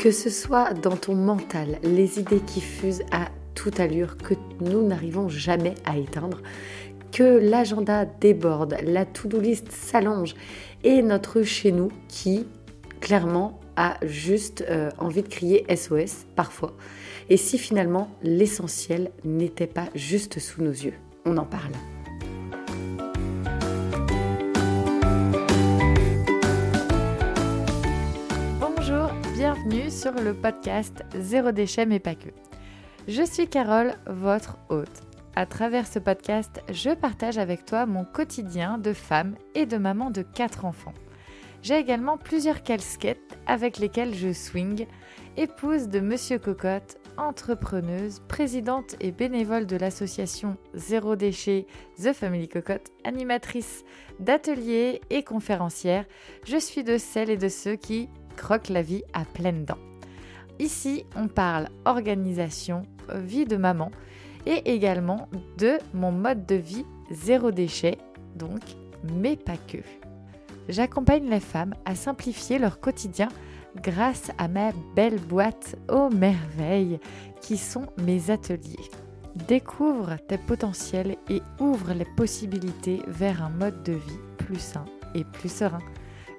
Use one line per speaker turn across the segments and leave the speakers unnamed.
Que ce soit dans ton mental, les idées qui fusent à toute allure que nous n'arrivons jamais à éteindre, que l'agenda déborde, la to-do list s'allonge et notre chez nous qui clairement a juste euh, envie de crier SOS parfois. Et si finalement l'essentiel n'était pas juste sous nos yeux? On en parle.
Bonjour, bienvenue sur le podcast Zéro déchet mais pas que. Je suis Carole, votre hôte. À travers ce podcast, je partage avec toi mon quotidien de femme et de maman de quatre enfants. J'ai également plusieurs casquettes avec lesquelles je swing, épouse de Monsieur Cocotte, entrepreneuse, présidente et bénévole de l'association Zéro Déchet The Family Cocotte, animatrice d'ateliers et conférencière, je suis de celles et de ceux qui croquent la vie à pleines dents. Ici, on parle organisation, vie de maman et également de mon mode de vie zéro déchet, donc, mais pas que. J'accompagne les femmes à simplifier leur quotidien grâce à ma belle boîte aux merveilles qui sont mes ateliers. Découvre tes potentiels et ouvre les possibilités vers un mode de vie plus sain et plus serein.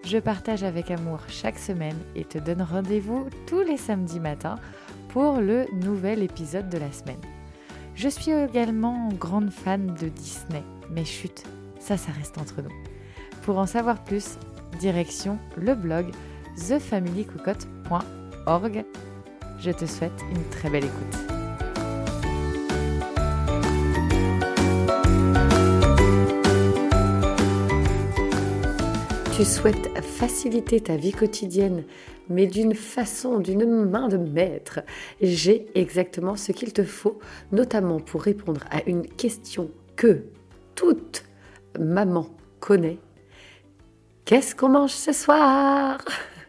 Je partage avec amour chaque semaine et te donne rendez-vous tous les samedis matins pour le nouvel épisode de la semaine. Je suis également grande fan de Disney, mais chut, ça ça reste entre nous. Pour en savoir plus, direction le blog thefamilycocotte.org. Je te souhaite une très belle écoute.
Tu faciliter ta vie quotidienne, mais d'une façon, d'une main de maître. J'ai exactement ce qu'il te faut, notamment pour répondre à une question que toute maman connaît. Qu'est-ce qu'on mange ce soir?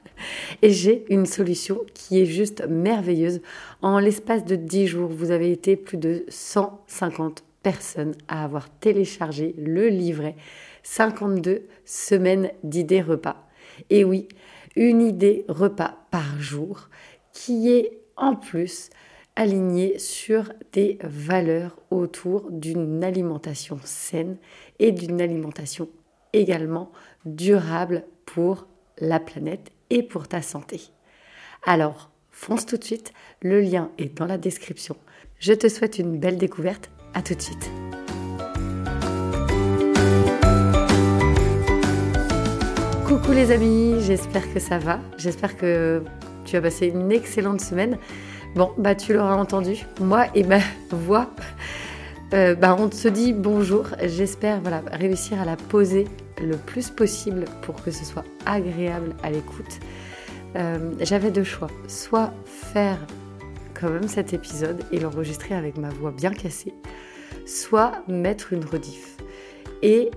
Et j'ai une solution qui est juste merveilleuse. En l'espace de 10 jours, vous avez été plus de 150 personnes à avoir téléchargé le livret 52 semaines d'idées repas. Et oui, une idée repas par jour qui est en plus alignée sur des valeurs autour d'une alimentation saine et d'une alimentation également durable pour la planète et pour ta santé. Alors, fonce tout de suite, le lien est dans la description. Je te souhaite une belle découverte, à tout de suite. Coucou les amis, j'espère que ça va, j'espère que tu as passé une excellente semaine. Bon, bah tu l'auras entendu, moi et ma voix, euh, bah on se dit bonjour, j'espère voilà, réussir à la poser le plus possible pour que ce soit agréable à l'écoute. Euh, j'avais deux choix. Soit faire quand même cet épisode et l'enregistrer avec ma voix bien cassée, soit mettre une rediff. Et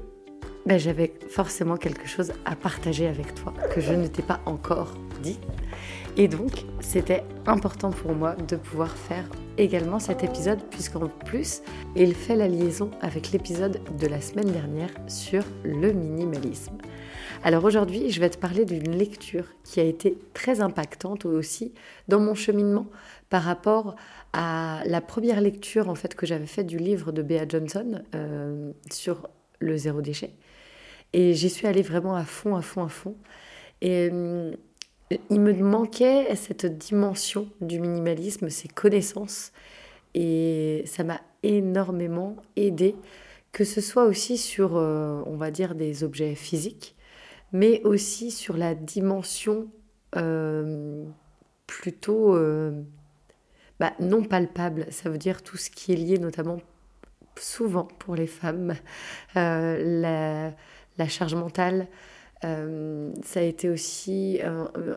ben, j'avais forcément quelque chose à partager avec toi que je ne t'ai pas encore dit. Et donc, c'était important pour moi de pouvoir faire également cet épisode, puisqu'en plus, il fait la liaison avec l'épisode de la semaine dernière sur le minimalisme. Alors aujourd'hui, je vais te parler d'une lecture qui a été très impactante aussi dans mon cheminement par rapport à la première lecture en fait que j'avais faite du livre de Bea Johnson euh, sur le zéro déchet. Et j'y suis allée vraiment à fond, à fond, à fond. Et euh, il me manquait cette dimension du minimalisme, ces connaissances. Et ça m'a énormément aidé, que ce soit aussi sur, euh, on va dire, des objets physiques, mais aussi sur la dimension euh, plutôt bah, non palpable. Ça veut dire tout ce qui est lié notamment souvent pour les femmes, la charge mentale. Euh, ça a été aussi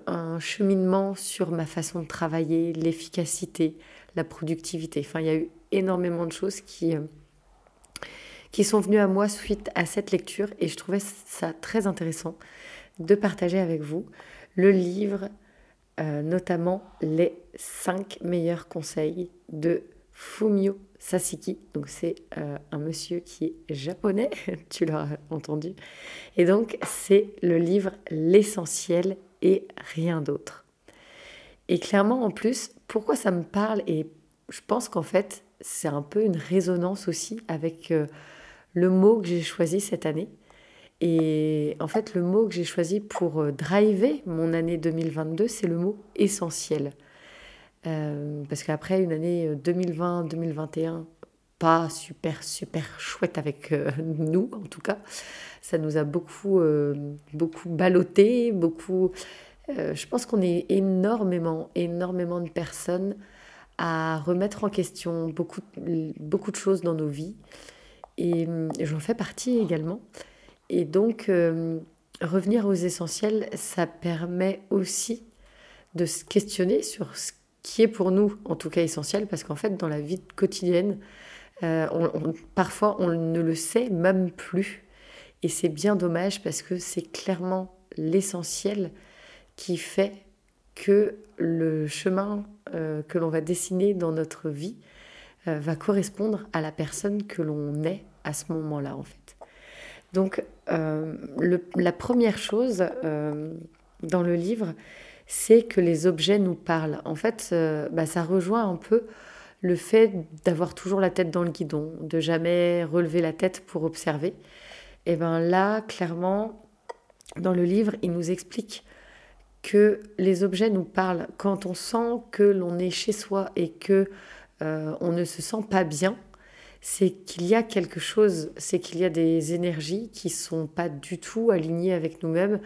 un, cheminement sur ma façon de travailler, l'efficacité, la productivité. Enfin, il y a eu énormément de choses qui, euh, qui sont venues à moi suite à cette lecture et je trouvais ça très intéressant de partager avec vous le livre, euh, notamment les 5 meilleurs conseils de Fumio Sasiki. Donc c'est euh, un monsieur qui est japonais, tu l'auras entendu. Et donc c'est le livre L'essentiel et rien d'autre. Et clairement, en plus, pourquoi ça me parle Et je pense qu'en fait, c'est un peu une résonance aussi avec euh, le mot que j'ai choisi cette année. Et en fait, le mot que j'ai choisi pour euh, driver mon année 2022, c'est le mot essentiel. Euh, parce qu'après une année 2020-2021, pas super, super chouette avec nous, en tout cas, ça nous a beaucoup, beaucoup ballotté, beaucoup euh, je pense qu'on est énormément, énormément de personnes à remettre en question beaucoup, beaucoup de choses dans nos vies. Et, j'en fais partie également. Et donc, euh, revenir aux essentiels, ça permet aussi de se questionner sur ce qui est pour nous, en tout cas essentiel, parce qu'en fait, dans la vie quotidienne, euh, parfois on ne le sait même plus. Et c'est bien dommage parce que c'est clairement l'essentiel qui fait que le chemin euh, que l'on va dessiner dans notre vie euh, va correspondre à la personne que l'on est à ce moment-là en fait. Donc la première chose dans le livre, c'est que les objets nous parlent. En fait, bah, ça rejoint un peu le fait d'avoir toujours la tête dans le guidon, de jamais relever la tête pour observer. Et bien là, clairement, dans le livre, il nous explique que les objets nous parlent. Quand on sent que l'on est chez soi et que euh, on ne se sent pas bien, c'est qu'il y a quelque chose, c'est qu'il y a des énergies qui sont pas du tout alignées avec nous-mêmes.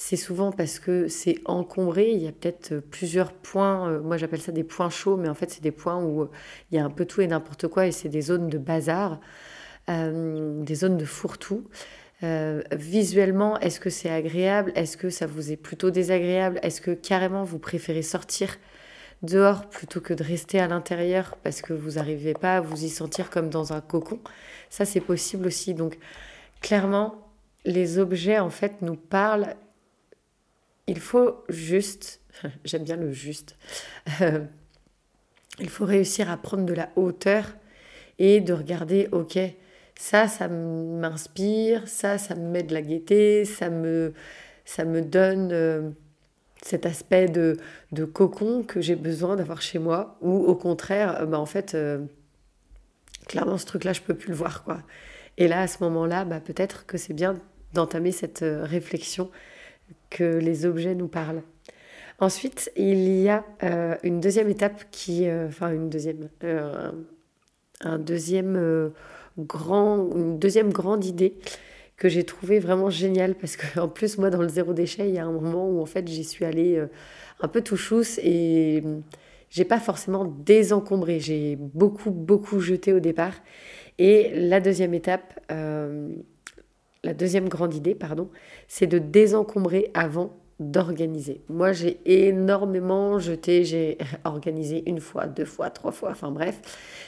C'est souvent parce que c'est encombré. Il y a peut-être plusieurs points. Euh, moi, j'appelle ça des points chauds, mais en fait, c'est des points où euh, il y a un peu tout et n'importe quoi, et c'est des zones de bazar, des zones de fourre-tout. Euh, visuellement, est-ce que c'est agréable? Est-ce que ça vous est plutôt désagréable? Est-ce que carrément vous préférez sortir dehors plutôt que de rester à l'intérieur parce que vous n'arrivez pas à vous y sentir comme dans un cocon? Ça, c'est possible aussi. Donc, clairement, les objets, en fait, nous parlent. Il faut juste, j'aime bien le juste, euh, il faut réussir à prendre de la hauteur et de regarder, ok, ça, ça m'inspire, ça, ça me met de la gaieté, ça me, donne euh, cet aspect de, cocon que j'ai besoin d'avoir chez moi, ou au contraire, euh, bah, en fait, clairement, ce truc-là, je peux plus le voir, quoi. Et là, à ce moment-là, bah, peut-être que c'est bien d'entamer cette réflexion que les objets nous parlent. Ensuite, il y a une deuxième étape qui, enfin une deuxième, un deuxième grand, une deuxième grande idée que j'ai trouvé vraiment géniale parce qu'en plus moi dans le zéro déchet il y a un moment où en fait j'y suis allée euh, un peu tout chousse et hum, j'ai pas forcément désencombré j'ai beaucoup beaucoup jeté au départ et la deuxième étape euh, la deuxième grande idée pardon c'est de désencombrer avant d'organiser. Moi, j'ai énormément jeté, j'ai organisé une fois, deux fois, trois fois, enfin bref.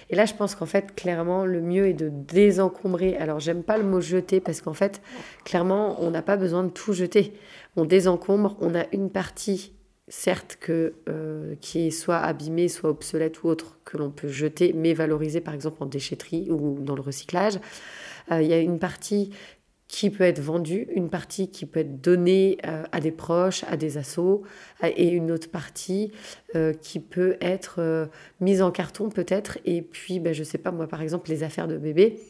Et là, je pense qu'en fait, clairement, le mieux est de désencombrer. Alors, j'aime pas le mot jeter parce qu'en fait, clairement, on n'a pas besoin de tout jeter. On désencombre, on a une partie, certes, que, euh, qui est soit abîmée, soit obsolète ou autre, que l'on peut jeter, mais valoriser par exemple en déchetterie ou dans le recyclage. Euh, il y a une partie qui peut être vendue, une partie qui peut être donnée euh, à des proches, à des assos, et une autre partie euh, qui peut être euh, mise en carton peut-être. Et puis, ben, je sais pas, moi par exemple, les affaires de bébé,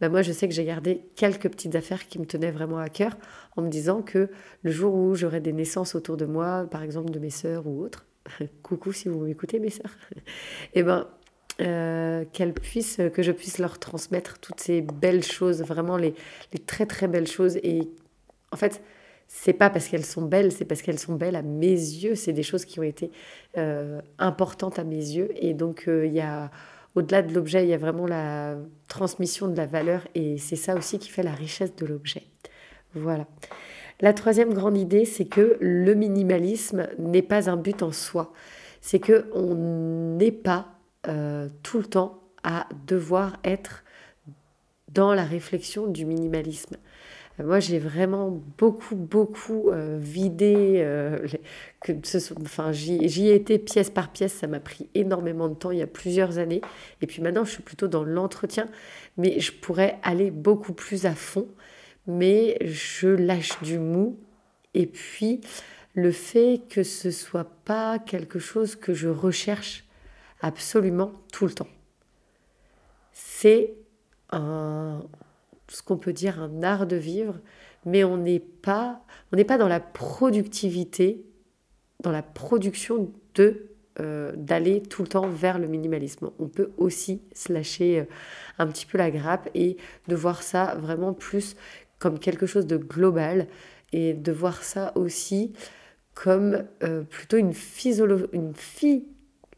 ben, moi je sais que j'ai gardé quelques petites affaires qui me tenaient vraiment à cœur en me disant que le jour où j'aurai des naissances autour de moi, par exemple de mes sœurs ou autres, coucou si vous m'écoutez mes sœurs, et eh ben euh, qu'elles puissent, que je puisse leur transmettre toutes ces belles choses, vraiment les, les très très belles choses. Et en fait, c'est pas parce qu'elles sont belles, c'est parce qu'elles sont belles à mes yeux. C'est des choses qui ont été euh, importantes à mes yeux. Et donc, euh, il y a, au-delà de l'objet, il y a vraiment la transmission de la valeur. Et c'est ça aussi qui fait la richesse de l'objet. Voilà. La troisième grande idée, c'est que le minimalisme n'est pas un but en soi. C'est que on n'est pas euh, tout le temps à devoir être dans la réflexion du minimalisme. Euh, moi, j'ai vraiment beaucoup, beaucoup euh, vidé. que ce, enfin, j'y ai été pièce par pièce. Ça m'a pris énormément de temps il y a plusieurs années. Et puis maintenant, je suis plutôt dans l'entretien. Mais je pourrais aller beaucoup plus à fond. Mais je lâche du mou. Et puis, le fait que ce soit pas quelque chose que je recherche absolument tout le temps. C'est ce qu'on peut dire un art de vivre, mais on n'est pas, pas dans la productivité, dans la production de euh, d'aller tout le temps vers le minimalisme. On peut aussi se lâcher euh, un petit peu la grappe et de voir ça vraiment plus comme quelque chose de global et de voir ça aussi comme euh, plutôt une, une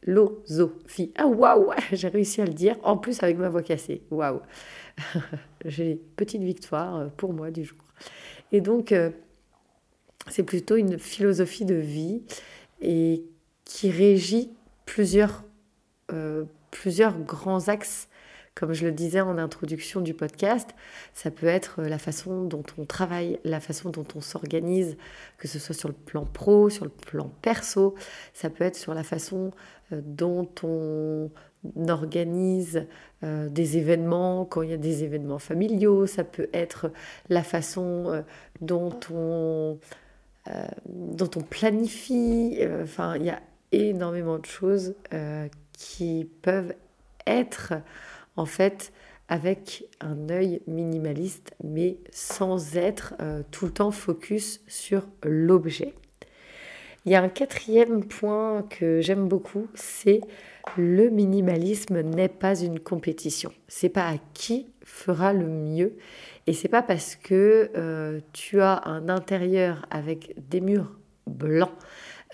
philosophie. Ah waouh, j'ai réussi à le dire, en plus avec ma voix cassée. Waouh, j'ai une petite victoire pour moi du jour. Et donc, c'est plutôt une philosophie de vie et qui régit plusieurs, euh, plusieurs grands axes. Comme je le disais en introduction du podcast, ça peut être la façon dont on travaille, la façon dont on s'organise, que ce soit sur le plan pro, sur le plan perso, ça peut être sur la façon euh, dont on organise euh, des événements, quand il y a des événements familiaux, ça peut être la façon dont on, dont on planifie, enfin il y a énormément de choses euh, qui peuvent être en fait avec un œil minimaliste, mais sans être euh, tout le temps focus sur l'objet. Il y a un quatrième point que j'aime beaucoup, c'est le minimalisme n'est pas une compétition. C'est pas à qui fera le mieux, et c'est pas parce que euh, tu as un intérieur avec des murs blancs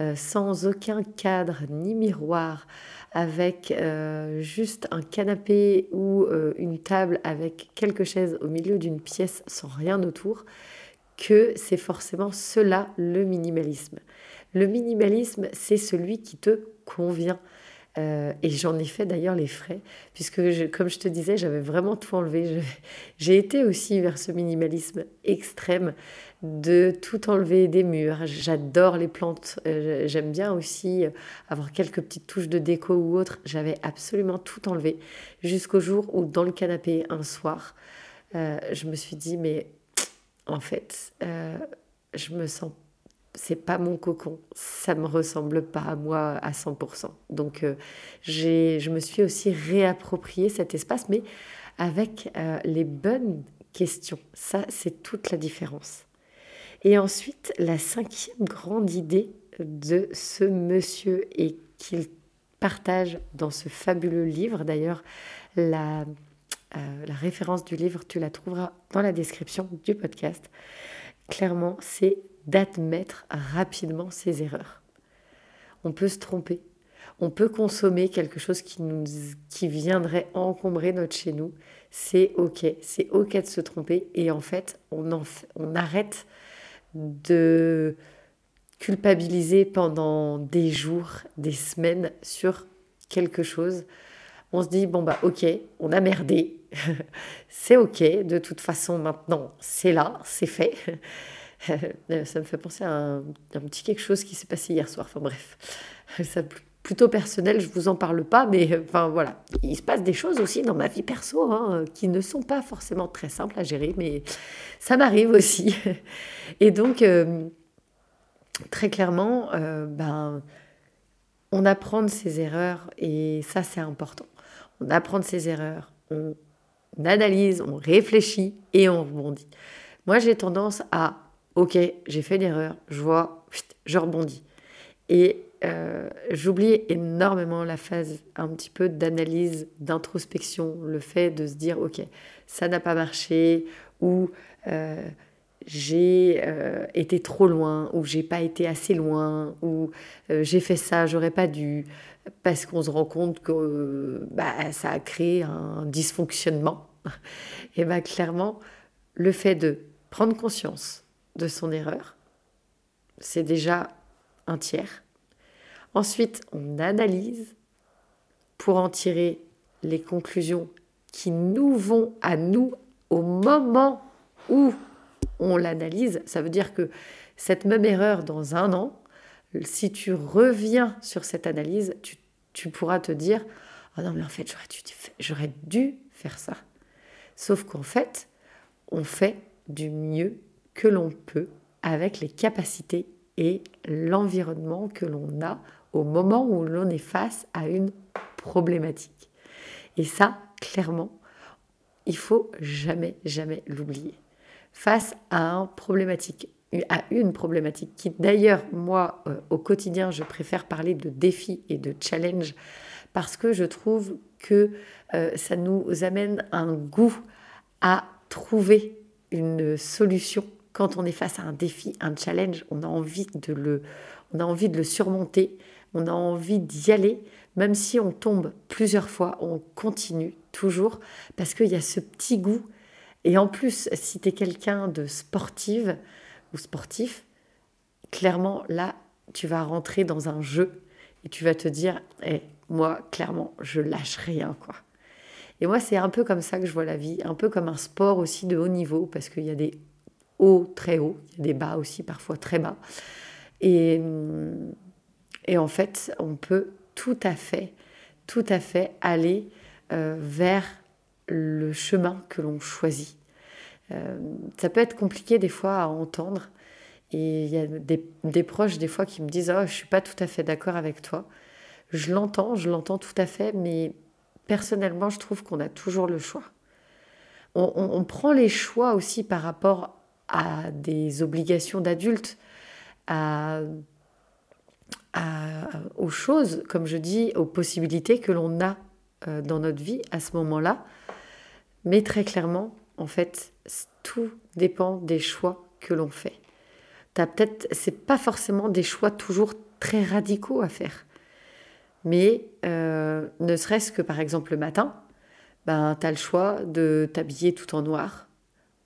euh, sans aucun cadre ni miroir, avec euh, juste un canapé ou euh, une table avec quelques chaises au milieu d'une pièce sans rien autour, que c'est forcément cela le minimalisme. Le minimalisme, c'est celui qui te convient. et j'en ai fait d'ailleurs les frais, puisque comme je te disais, j'avais vraiment tout enlevé. J'ai été aussi vers ce minimalisme extrême de tout enlever des murs. J'adore les plantes. Euh, j'aime bien aussi euh, avoir quelques petites touches de déco ou autre. J'avais absolument tout enlevé jusqu'au jour où dans le canapé un soir, euh, je me suis dit mais en fait, je me sens c'est pas mon cocon, ça me ressemble pas à moi à 100%. Donc je me suis aussi réapproprié cet espace, mais avec les bonnes questions. Ça, c'est toute la différence. Et ensuite, la cinquième grande idée de ce monsieur et qu'il partage dans ce fabuleux livre, d'ailleurs, la, euh, la référence du livre, tu la trouveras dans la description du podcast. Clairement, c'est d'admettre rapidement ses erreurs. On peut se tromper, on peut consommer quelque chose qui, nous, qui viendrait encombrer notre chez nous. C'est ok, c'est ok de se tromper et en fait, on, en, on arrête de culpabiliser pendant des jours, des semaines sur quelque chose. On se dit, bon bah ok, on a merdé, c'est ok, de toute façon maintenant c'est là, c'est fait. Ça me fait penser à un, petit quelque chose qui s'est passé hier soir, enfin bref, ça plutôt personnel, je vous en parle pas, mais enfin voilà, il se passe des choses aussi dans ma vie perso hein, qui ne sont pas forcément très simples à gérer, mais ça m'arrive aussi. Et donc, euh, très clairement, euh, ben, on apprend de ses erreurs et ça c'est important. On apprend de ses erreurs, on analyse, on réfléchit et on rebondit. Moi j'ai tendance à, ok, j'ai fait une erreur, je vois, je rebondis. Et euh, j'oublie énormément la phase un petit peu d'analyse, d'introspection, le fait de se dire, ok, ça n'a pas marché, ou euh, j'ai euh, été trop loin, ou j'ai pas été assez loin, ou j'ai fait ça, j'aurais pas dû, parce qu'on se rend compte que bah, ça a créé un dysfonctionnement. Et bien clairement, le fait de prendre conscience de son erreur, c'est déjà un tiers Ensuite, on analyse pour en tirer les conclusions qui nous vont à nous au moment où on l'analyse. Ça veut dire que cette même erreur dans un an, si tu reviens sur cette analyse, tu, pourras te dire oh non mais en fait j'aurais dû, j'aurais dû faire ça. Sauf qu'en fait, on fait du mieux que l'on peut avec les capacités et l'environnement que l'on a au moment où l'on est face à une problématique. Et ça, clairement, il faut jamais, jamais l'oublier. Face à un problématique, à une problématique qui d'ailleurs, moi, euh, au quotidien, je préfère parler de défi et de challenge parce que je trouve que euh, ça nous amène un goût à trouver une solution quand on est face à un défi, un challenge, on a envie de le, on a envie de le surmonter, on a envie d'y aller, même si on tombe plusieurs fois, on continue toujours parce qu'il y a ce petit goût. Et en plus, si tu es quelqu'un de sportive, ou sportif, clairement, là, tu vas rentrer dans un jeu et tu vas te dire, eh, moi, clairement, je lâche rien, quoi. Et moi, c'est un peu comme ça que je vois la vie, un peu comme un sport aussi de haut niveau, parce qu'il y a des très hauts, il y a des bas aussi parfois très bas. Et, et en fait, on peut tout à fait, tout à fait aller euh, vers le chemin que l'on choisit. Euh, ça peut être compliqué des fois à entendre. Et il y a des, proches des fois qui me disent oh, je suis pas tout à fait d'accord avec toi. Je l'entends, je l'entends tout à fait, mais personnellement, je trouve qu'on a toujours le choix. On, prend les choix aussi par rapport à des obligations d'adultes, à, aux choses, comme je dis, aux possibilités que l'on a euh, dans notre vie à ce moment-là. Mais très clairement, en fait, tout dépend des choix que l'on fait. T'as peut-être, c'est pas forcément des choix toujours très radicaux à faire, mais euh, ne serait-ce que par exemple le matin, ben as le choix de t'habiller tout en noir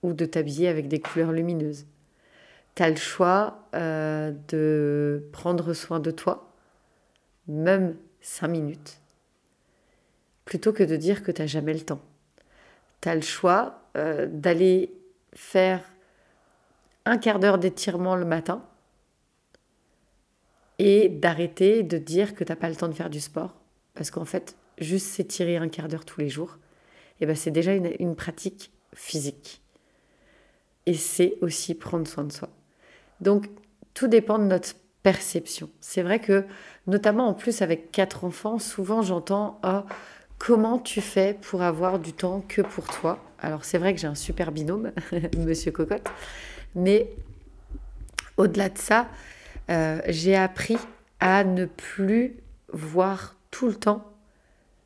ou de t'habiller avec des couleurs lumineuses. Tu as le choix euh, de prendre soin de toi, même cinq minutes, plutôt que de dire que tu n'as jamais le temps tu as le choix euh, d'aller faire un quart d'heure d'étirement le matin et d'arrêter de dire que tu n'as pas le temps de faire du sport. Parce qu'en fait, juste s'étirer un quart d'heure tous les jours, eh ben c'est déjà une pratique physique. Et c'est aussi prendre soin de soi. Donc, tout dépend de notre perception. C'est vrai que, notamment en plus avec quatre enfants, souvent j'entends oh, Comment tu fais pour avoir du temps que pour toi? Alors c'est vrai que j'ai un super binôme, Monsieur Cocotte, mais au-delà de ça, euh, j'ai appris à ne plus voir tout le temps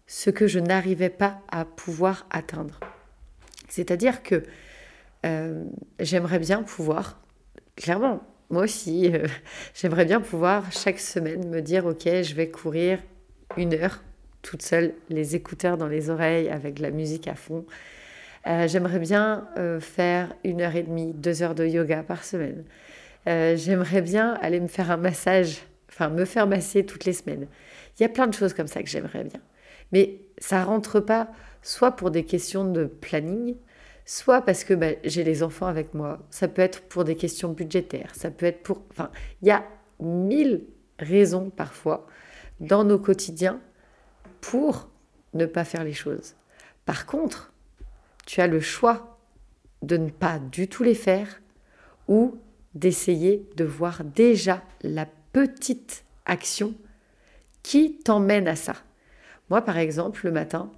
ce que je n'arrivais pas à pouvoir atteindre. C'est-à-dire que euh, j'aimerais bien pouvoir, clairement, moi aussi, euh, j'aimerais bien pouvoir chaque semaine me dire, ok, je vais courir une heure toute seule, les écouteurs dans les oreilles avec la musique à fond. Euh, j'aimerais bien faire une heure et demie, deux heures de yoga par semaine. J'aimerais bien aller me faire un massage, enfin me faire masser toutes les semaines. Il y a plein de choses comme ça que j'aimerais bien. Mais ça rentre pas soit pour des questions de planning, soit parce que bah, j'ai les enfants avec moi. Ça peut être pour des questions budgétaires. Ça peut être pour. Enfin, il y a mille raisons parfois dans nos quotidiens pour ne pas faire les choses. Par contre, tu as le choix de ne pas du tout les faire ou d'essayer de voir déjà la petite action qui t'emmène à ça. Moi, par exemple, le matin,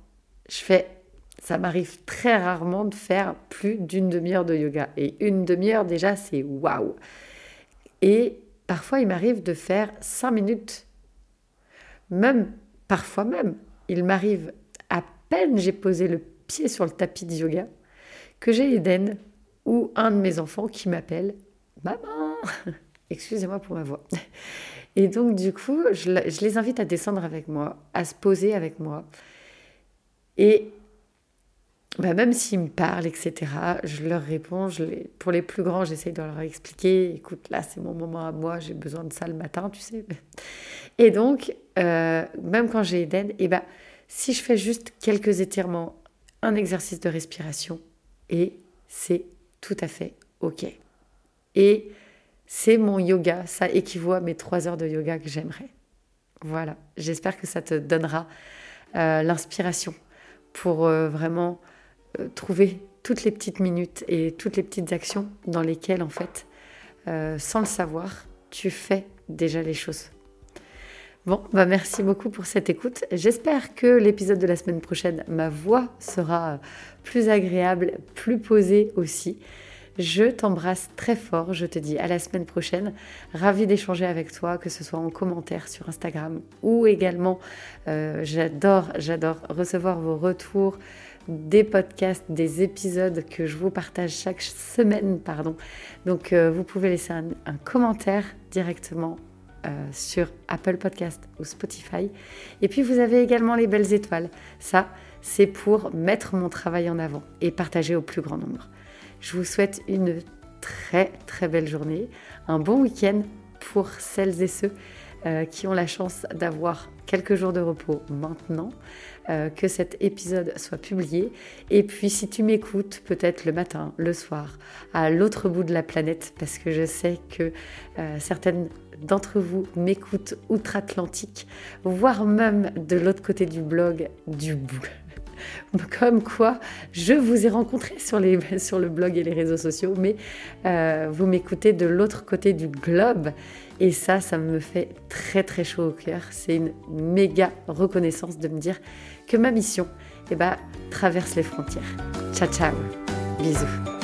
je fais, ça m'arrive très rarement de faire plus d'une demi-heure de yoga. Et une demi-heure, déjà, c'est waouh. Et parfois, il m'arrive de faire cinq minutes. Même Parfois même, il m'arrive à peine j'ai posé le pied sur le tapis de yoga que j'ai Eden ou un de mes enfants qui m'appelle Maman Excusez-moi pour ma voix. Et donc, du coup, je, les invite à descendre avec moi, à se poser avec moi. Et bah, même s'ils me parlent, etc., je leur réponds. Pour les plus grands, j'essaye de leur expliquer écoute, là, c'est mon moment à moi, j'ai besoin de ça le matin, tu sais. Et donc, euh, même quand j'ai Eden, et eh ben, si je fais juste quelques étirements, un exercice de respiration, et c'est tout à fait OK. Et c'est mon yoga, ça équivaut à mes trois heures de yoga que j'aimerais. Voilà, j'espère que ça te donnera euh, l'inspiration pour euh, vraiment trouver toutes les petites minutes et toutes les petites actions dans lesquelles, en fait, sans le savoir, tu fais déjà les choses. Bon, bah merci beaucoup pour cette écoute. J'espère que l'épisode de la semaine prochaine, ma voix sera plus agréable, plus posée aussi. Je t'embrasse très fort, je te dis à la semaine prochaine. Ravi d'échanger avec toi, que ce soit en commentaire sur Instagram ou également, euh, j'adore, j'adore recevoir vos retours des podcasts, des épisodes que je vous partage chaque semaine, pardon. Donc euh, vous pouvez laisser un, commentaire directement euh, sur Apple Podcast ou Spotify. Et puis vous avez également les belles étoiles. Ça, c'est pour mettre mon travail en avant et partager au plus grand nombre. Je vous souhaite une très très belle journée, un bon week-end pour celles et ceux euh, qui ont la chance d'avoir quelques jours de repos maintenant, euh, que cet épisode soit publié. Et puis si tu m'écoutes peut-être le matin, le soir, à l'autre bout de la planète, parce que je sais que euh, certaines d'entre vous m'écoutent outre-Atlantique, voire même de l'autre côté du blog, du bout comme quoi je vous ai rencontré sur, le blog et les réseaux sociaux, mais euh, vous m'écoutez de l'autre côté du globe. Et ça, ça me fait très très chaud au cœur. C'est une méga reconnaissance de me dire que ma mission eh ben, traverse les frontières. Ciao ciao, bisous.